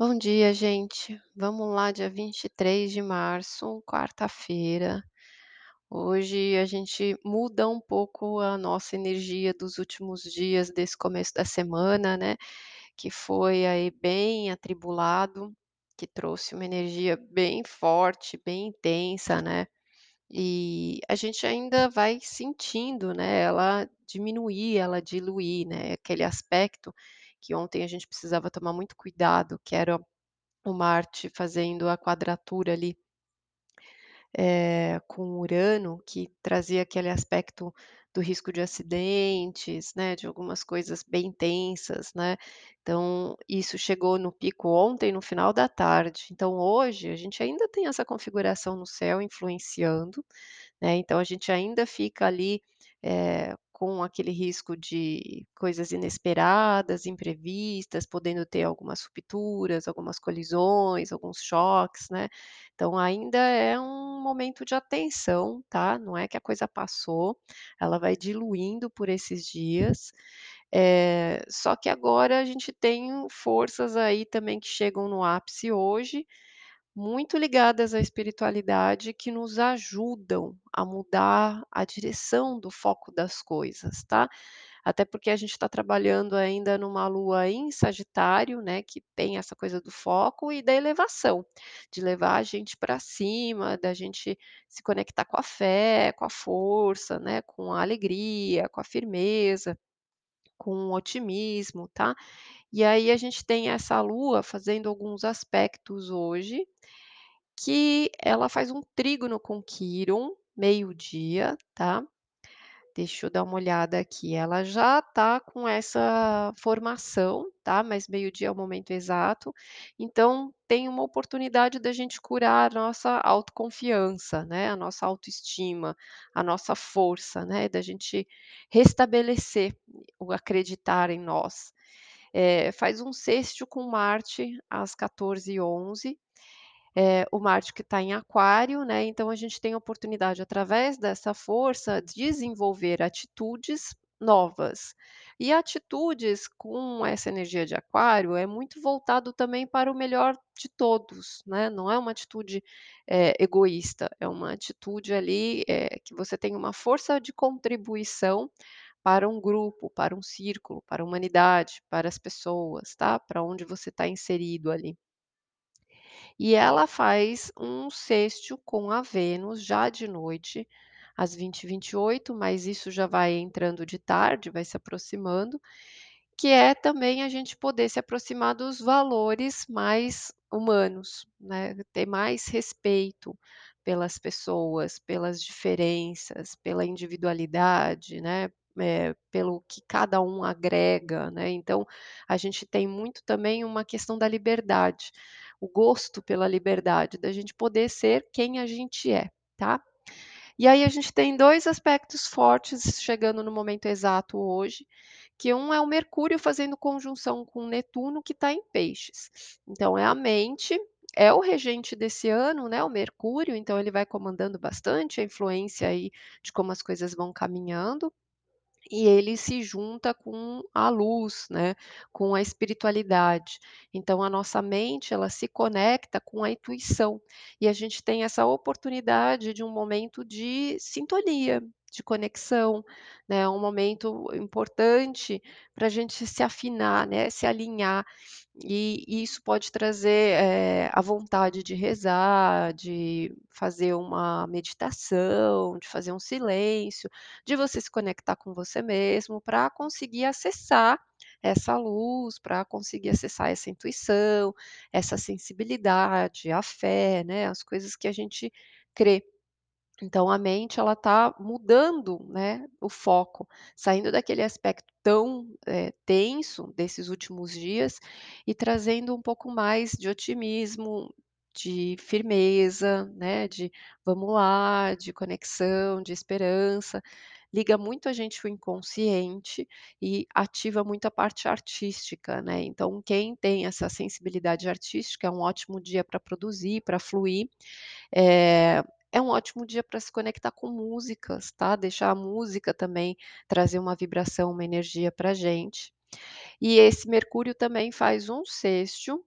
Bom dia, gente. Vamos lá, dia 23 de março, quarta-feira. Hoje a gente muda um pouco a nossa energia dos últimos dias desse começo da semana, né, que foi aí bem atribulado, que trouxe uma energia bem forte, bem intensa, né. E a gente ainda vai sentindo, né, ela diminuir, ela diluir, né, aquele aspecto que ontem a gente precisava tomar muito cuidado, que era o Marte fazendo a quadratura ali, eh, com Urano, que trazia aquele aspecto do risco de acidentes, né, de algumas coisas bem tensas, né. Então, isso chegou no pico ontem, no final da tarde. Então hoje, a gente ainda tem essa configuração no céu influenciando, né, então a gente ainda fica ali, eh, com aquele risco de coisas inesperadas, imprevistas, podendo ter algumas rupturas, algumas colisões, alguns choques, né. Então ainda é um momento de atenção, tá, não é que a coisa passou, ela vai diluindo por esses dias, eh, só que agora a gente tem forças aí também que chegam no ápice hoje, muito ligadas à espiritualidade que nos ajudam a mudar a direção do foco das coisas, tá. Até porque a gente está trabalhando ainda numa lua em Sagitário, né, que tem essa coisa do foco e da elevação, de levar a gente para cima, da gente se conectar com a fé, com a força, né, com a alegria, com a firmeza, com o otimismo, tá. E aí a gente tem essa lua fazendo alguns aspectos hoje, que ela faz um trígono com Quiron, meio-dia, tá. Deixa eu dar uma olhada aqui, ela já está com essa formação, tá, mas meio-dia é o momento exato, então tem uma oportunidade da gente curar a nossa autoconfiança, né, a nossa autoestima, a nossa força, né, da gente restabelecer o acreditar em nós. Eh, faz um sextil com Marte às 14h11, eh, o Marte que está em Aquário, né, então a gente tem a oportunidade, através dessa força, desenvolver atitudes novas. E atitudes com essa energia de Aquário é muito voltado também para o melhor de todos, né, não é uma atitude, eh, egoísta, é uma atitude ali, eh, que você tem uma força de contribuição para um grupo, para um círculo, para a humanidade, para as pessoas, tá, para onde você está inserido ali. E ela faz um sextil com a Vênus já de noite, às 20h28, mas isso já vai entrando de tarde, vai se aproximando, que é também a gente poder se aproximar dos valores mais humanos, né, ter mais respeito pelas pessoas, pelas diferenças, pela individualidade, né, eh, pelo que cada um agrega, né, então a gente tem muito também uma questão da liberdade, o gosto pela liberdade, da gente poder ser quem a gente é, tá. E aí a gente tem 2 aspectos fortes chegando no momento exato hoje, que um é o Mercúrio fazendo conjunção com Netuno que está em Peixes. Então é a mente, é o regente desse ano, né, o Mercúrio, então ele vai comandando bastante a influência aí de como as coisas vão caminhando, e ele se junta com a luz, né, com a espiritualidade. Então a nossa mente, ela se conecta com a intuição, e a gente tem essa oportunidade de um momento de sintonia, de conexão, né, um momento importante para a gente se afinar, né, se alinhar, e isso pode trazer, eh, a vontade de rezar, de fazer uma meditação, de fazer um silêncio, de você se conectar com você mesmo, pra conseguir acessar essa luz, pra conseguir acessar essa intuição, essa sensibilidade, a fé, né, as coisas que a gente crê. Então a mente ela está mudando, né, o foco, saindo daquele aspecto tão, eh, tenso desses últimos dias, e trazendo um pouco mais de otimismo, de firmeza, né, de vamos lá, de conexão, de esperança. Liga muito a gente o inconsciente e ativa muito a parte artística, né, então quem tem essa sensibilidade artística é um ótimo dia para produzir, para fluir. Eh, é um ótimo dia para se conectar com músicas, tá, deixar a música também trazer uma vibração, uma energia para gente. E esse Mercúrio também faz um sextil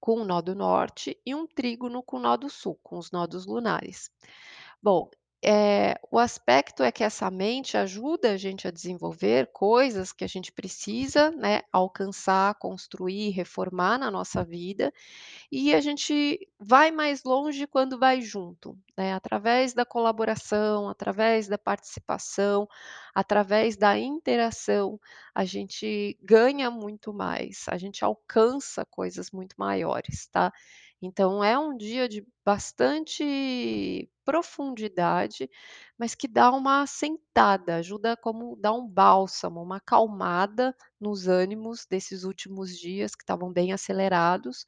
com o nó do norte e um trígono com o nó do sul, com os nodos lunares. Bom, eh, o aspecto é que essa mente ajuda a gente a desenvolver coisas que a gente precisa, né, alcançar, construir, reformar na nossa vida, e a gente vai mais longe quando vai junto, né, através da colaboração, através da participação, através da interação, a gente ganha muito mais, a gente alcança coisas muito maiores, tá. Então é um dia de bastante profundidade, mas que dá uma assentada, ajuda como dar um bálsamo, uma acalmada nos ânimos desses últimos dias que estavam bem acelerados.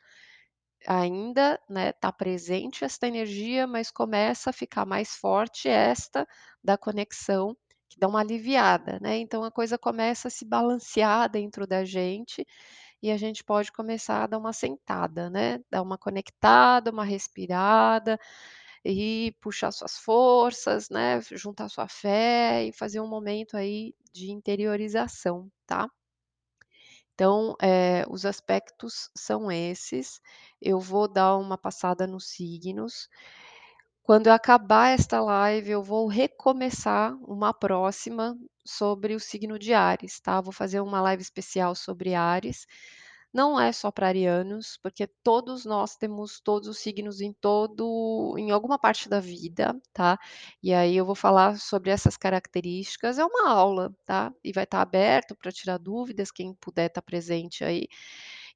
Ainda, né, tá presente esta energia, mas começa a ficar mais forte esta da conexão, que dá uma aliviada, né, então a coisa começa a se balancear dentro da gente, e a gente pode começar a dar uma assentada, né, dar uma conectada, uma respirada, e puxar suas forças, né, juntar sua fé e fazer um momento aí de interiorização, tá. Então, eh, os aspectos são esses, eu vou dar uma passada nos signos. Quando eu acabar esta live, eu vou recomeçar uma próxima sobre o signo de Áries, tá. Vou fazer uma live especial sobre Áries. Não é só para arianos, porque todos nós temos todos os signos em todo em alguma parte da vida, tá. E aí eu vou falar sobre essas características, é uma aula, tá, e vai estar aberto para tirar dúvidas, quem puder estar presente aí.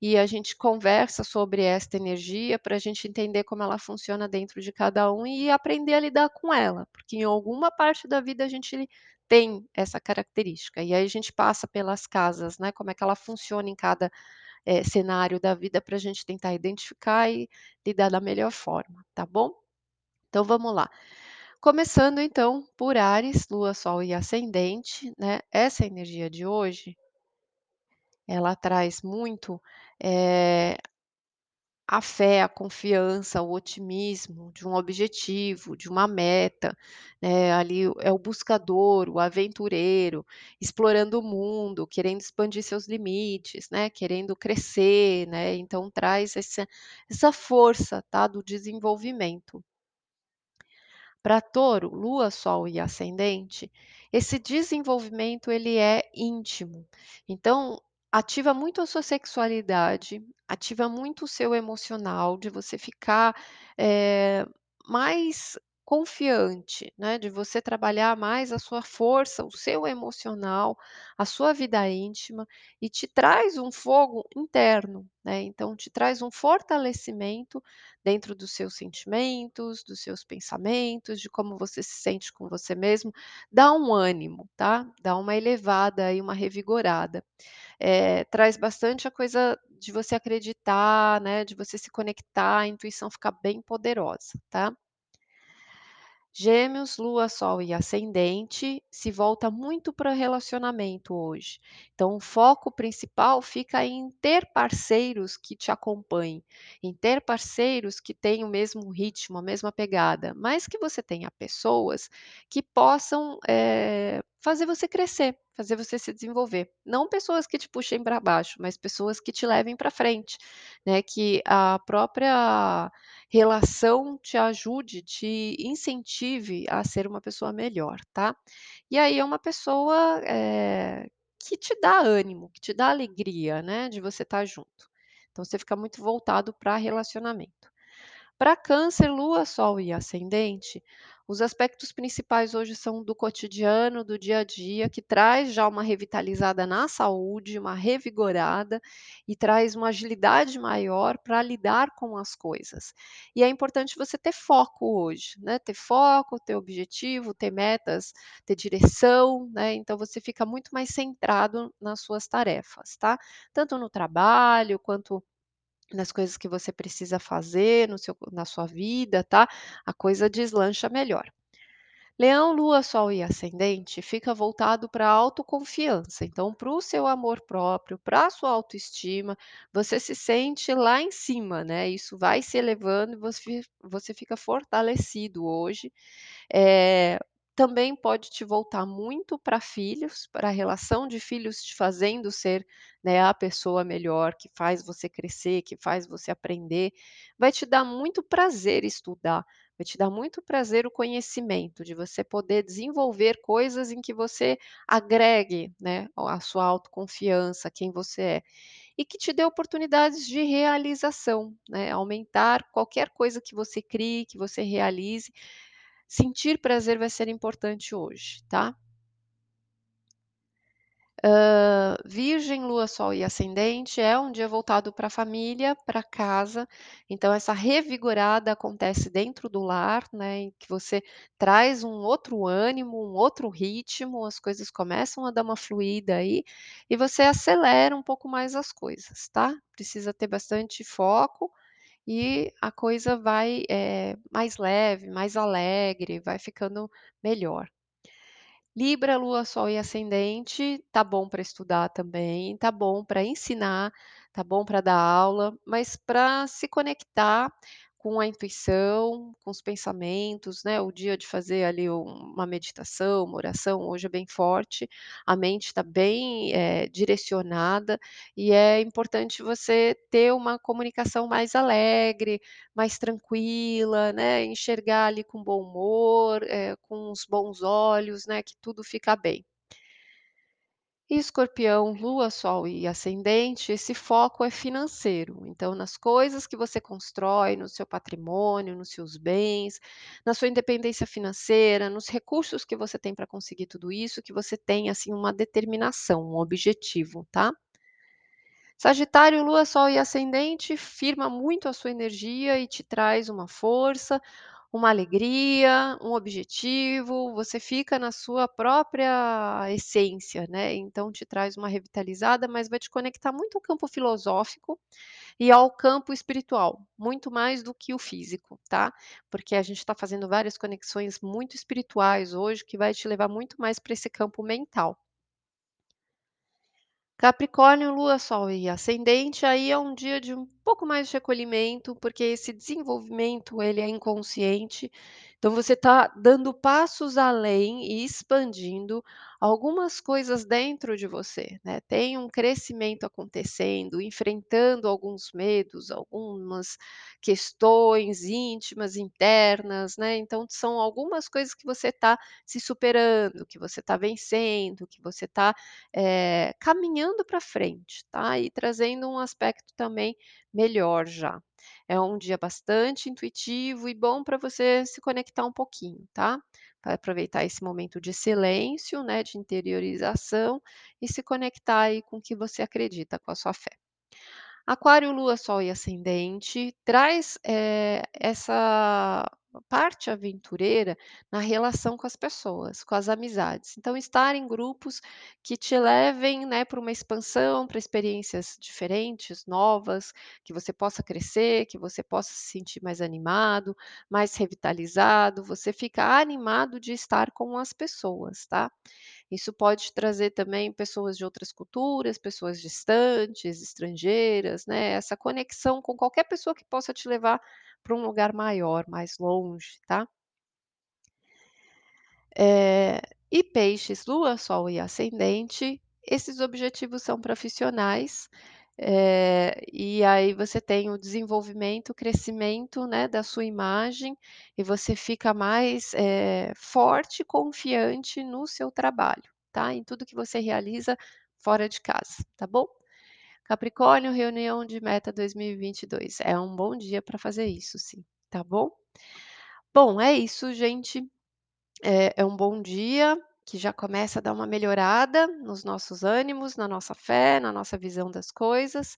E a gente conversa sobre esta energia, para a gente entender como ela funciona dentro de cada um e aprender a lidar com ela, porque em alguma parte da vida a gente tem essa característica, e aí a gente passa pelas casas, né, como é que ela funciona em cada eh, cenário da vida para a gente tentar identificar e lidar da melhor forma, tá bom? Então vamos lá. Começando então por Áries, Lua, Sol e Ascendente, né, essa energia de hoje ela traz muito, eh, a fé, a confiança, o otimismo de um objetivo, de uma meta, né, ali é o buscador, o aventureiro, explorando o mundo, querendo expandir seus limites, né, querendo crescer, né, então traz essa essa força, tá, do desenvolvimento. Para Touro, Lua, Sol e Ascendente, esse desenvolvimento ele é íntimo, então ativa muito a sua sexualidade, ativa muito o seu emocional, de você ficar, eh, mais confiante, né, de você trabalhar mais a sua força, o seu emocional, a sua vida íntima, e te traz um fogo interno, né, então te traz um fortalecimento dentro dos seus sentimentos, dos seus pensamentos, de como você se sente com você mesmo, dá um ânimo, tá, dá uma elevada aí, uma revigorada. Eh, traz bastante a coisa de você acreditar, né, de você se conectar, a intuição fica bem poderosa, tá. Gêmeos, Lua, Sol e Ascendente, se volta muito para relacionamento hoje, então o foco principal fica em ter parceiros que te acompanhem, em ter parceiros que tenham o mesmo ritmo, a mesma pegada, mas que você tenha pessoas que possam, eh, fazer você crescer, fazer você se desenvolver, não pessoas que te puxem para baixo, mas pessoas que te levem para frente, né, que a própria relação te ajude, te incentive a ser uma pessoa melhor, tá. E aí é uma pessoa, eh, que te dá ânimo, que te dá alegria, né, de você estar junto. Então você fica muito voltado para relacionamento. Para Câncer, Lua, Sol e Ascendente, os aspectos principais hoje são do cotidiano, do dia a dia, que traz já uma revitalizada na saúde, uma revigorada, e traz uma agilidade maior para lidar com as coisas. E é importante você ter foco hoje, né, ter foco, ter objetivo, ter metas, ter direção, né, então você fica muito mais centrado nas suas tarefas, tá. Tanto no trabalho, quanto nas coisas que você precisa fazer no seu na sua vida, tá, a coisa deslancha melhor. Leão, Lua, Sol e Ascendente fica voltado pra autoconfiança, então para o seu amor próprio, pra a sua autoestima, você se sente lá em cima, né, isso vai se elevando e você você fica fortalecido hoje, eh, também pode te voltar muito para filhos, para a relação de filhos te fazendo ser, né, a pessoa melhor, que faz você crescer, que faz você aprender. Vai te dar muito prazer estudar, vai te dar muito prazer o conhecimento, de você poder desenvolver coisas em que você agregue, né, a sua autoconfiança, quem você é. E que te dê oportunidades de realização, né, aumentar qualquer coisa que você crie, que você realize, sentir prazer vai ser importante hoje, tá? Hã, Virgem, Lua, Sol e Ascendente é um dia voltado para a família, para casa, então essa revigorada acontece dentro do lar, né, em que você traz um outro ânimo, um outro ritmo, as coisas começam a dar uma fluída aí, e você acelera um pouco mais as coisas, tá? Precisa ter bastante foco e a coisa vai, eh, mais leve, mais alegre, vai ficando melhor. Libra, Lua, Sol e Ascendente, tá bom para estudar também, tá bom para ensinar, tá bom para dar aula, mas para se conectar com a intuição, com os pensamentos, né, o dia de fazer ali um uma meditação, uma oração, hoje é bem forte, a mente está bem, eh, direcionada, e é importante você ter uma comunicação mais alegre, mais tranquila, né, enxergar ali com bom humor, eh, com os bons olhos, né, que tudo fica bem. Escorpião, Lua, Sol e Ascendente, esse foco é financeiro, então nas coisas que você constrói, no seu patrimônio, nos seus bens, na sua independência financeira, nos recursos que você tem para conseguir tudo isso, que você tem, assim, uma determinação, um objetivo, tá? Sagitário, Lua, Sol e Ascendente firma muito a sua energia e te traz uma força, uma alegria, um objetivo, você fica na sua própria essência, né, então te traz uma revitalizada, mas vai te conectar muito ao campo filosófico e ao campo espiritual, muito mais do que o físico, tá, porque a gente está fazendo várias conexões muito espirituais hoje, que vai te levar muito mais para esse campo mental. Capricórnio, Lua, Sol e Ascendente, aí é um dia de pouco mais de recolhimento, porque esse desenvolvimento ele é inconsciente, então você está dando passos além e expandindo algumas coisas dentro de você, né, tem um crescimento acontecendo, enfrentando alguns medos, algumas questões íntimas, internas, né, então são algumas coisas que você está se superando, que você está vencendo, que você está eh, caminhando para frente, tá, e trazendo um aspecto também melhor já. É um dia bastante intuitivo e bom para você se conectar um pouquinho, tá. Vai aproveitar esse momento de silêncio, né, de interiorização e se conectar aí com o que você acredita, com a sua fé. Aquário, Lua, Sol e Ascendente traz, eh, essa parte aventureira na relação com as pessoas, com as amizades. Então estar em grupos que te levem, né, para uma expansão, para experiências diferentes, novas, que você possa crescer, que você possa se sentir mais animado, mais revitalizado, você fica animado de estar com as pessoas, tá. Isso pode trazer também pessoas de outras culturas, pessoas distantes, estrangeiras, né, essa conexão com qualquer pessoa que possa te levar para um lugar maior, mais longe, tá? Eh, e peixes, lua, sol e ascendente, esses objetivos são profissionais, eh, e aí você tem o desenvolvimento, o crescimento, né, da sua imagem, e você fica mais, eh, forte e confiante no seu trabalho, tá, em tudo que você realiza fora de casa, tá bom? Capricórnio, reunião de meta 2022, é um bom dia para fazer isso sim, tá bom? Bom, é isso gente, é é um bom dia, que já começa a dar uma melhorada nos nossos ânimos, na nossa fé, na nossa visão das coisas.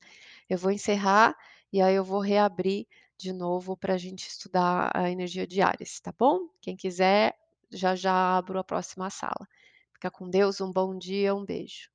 Eu vou encerrar, e aí eu vou reabrir de novo para a gente estudar a energia de Áries, tá bom? Quem quiser, já já abro a próxima sala. Fica com Deus, um bom dia, um beijo.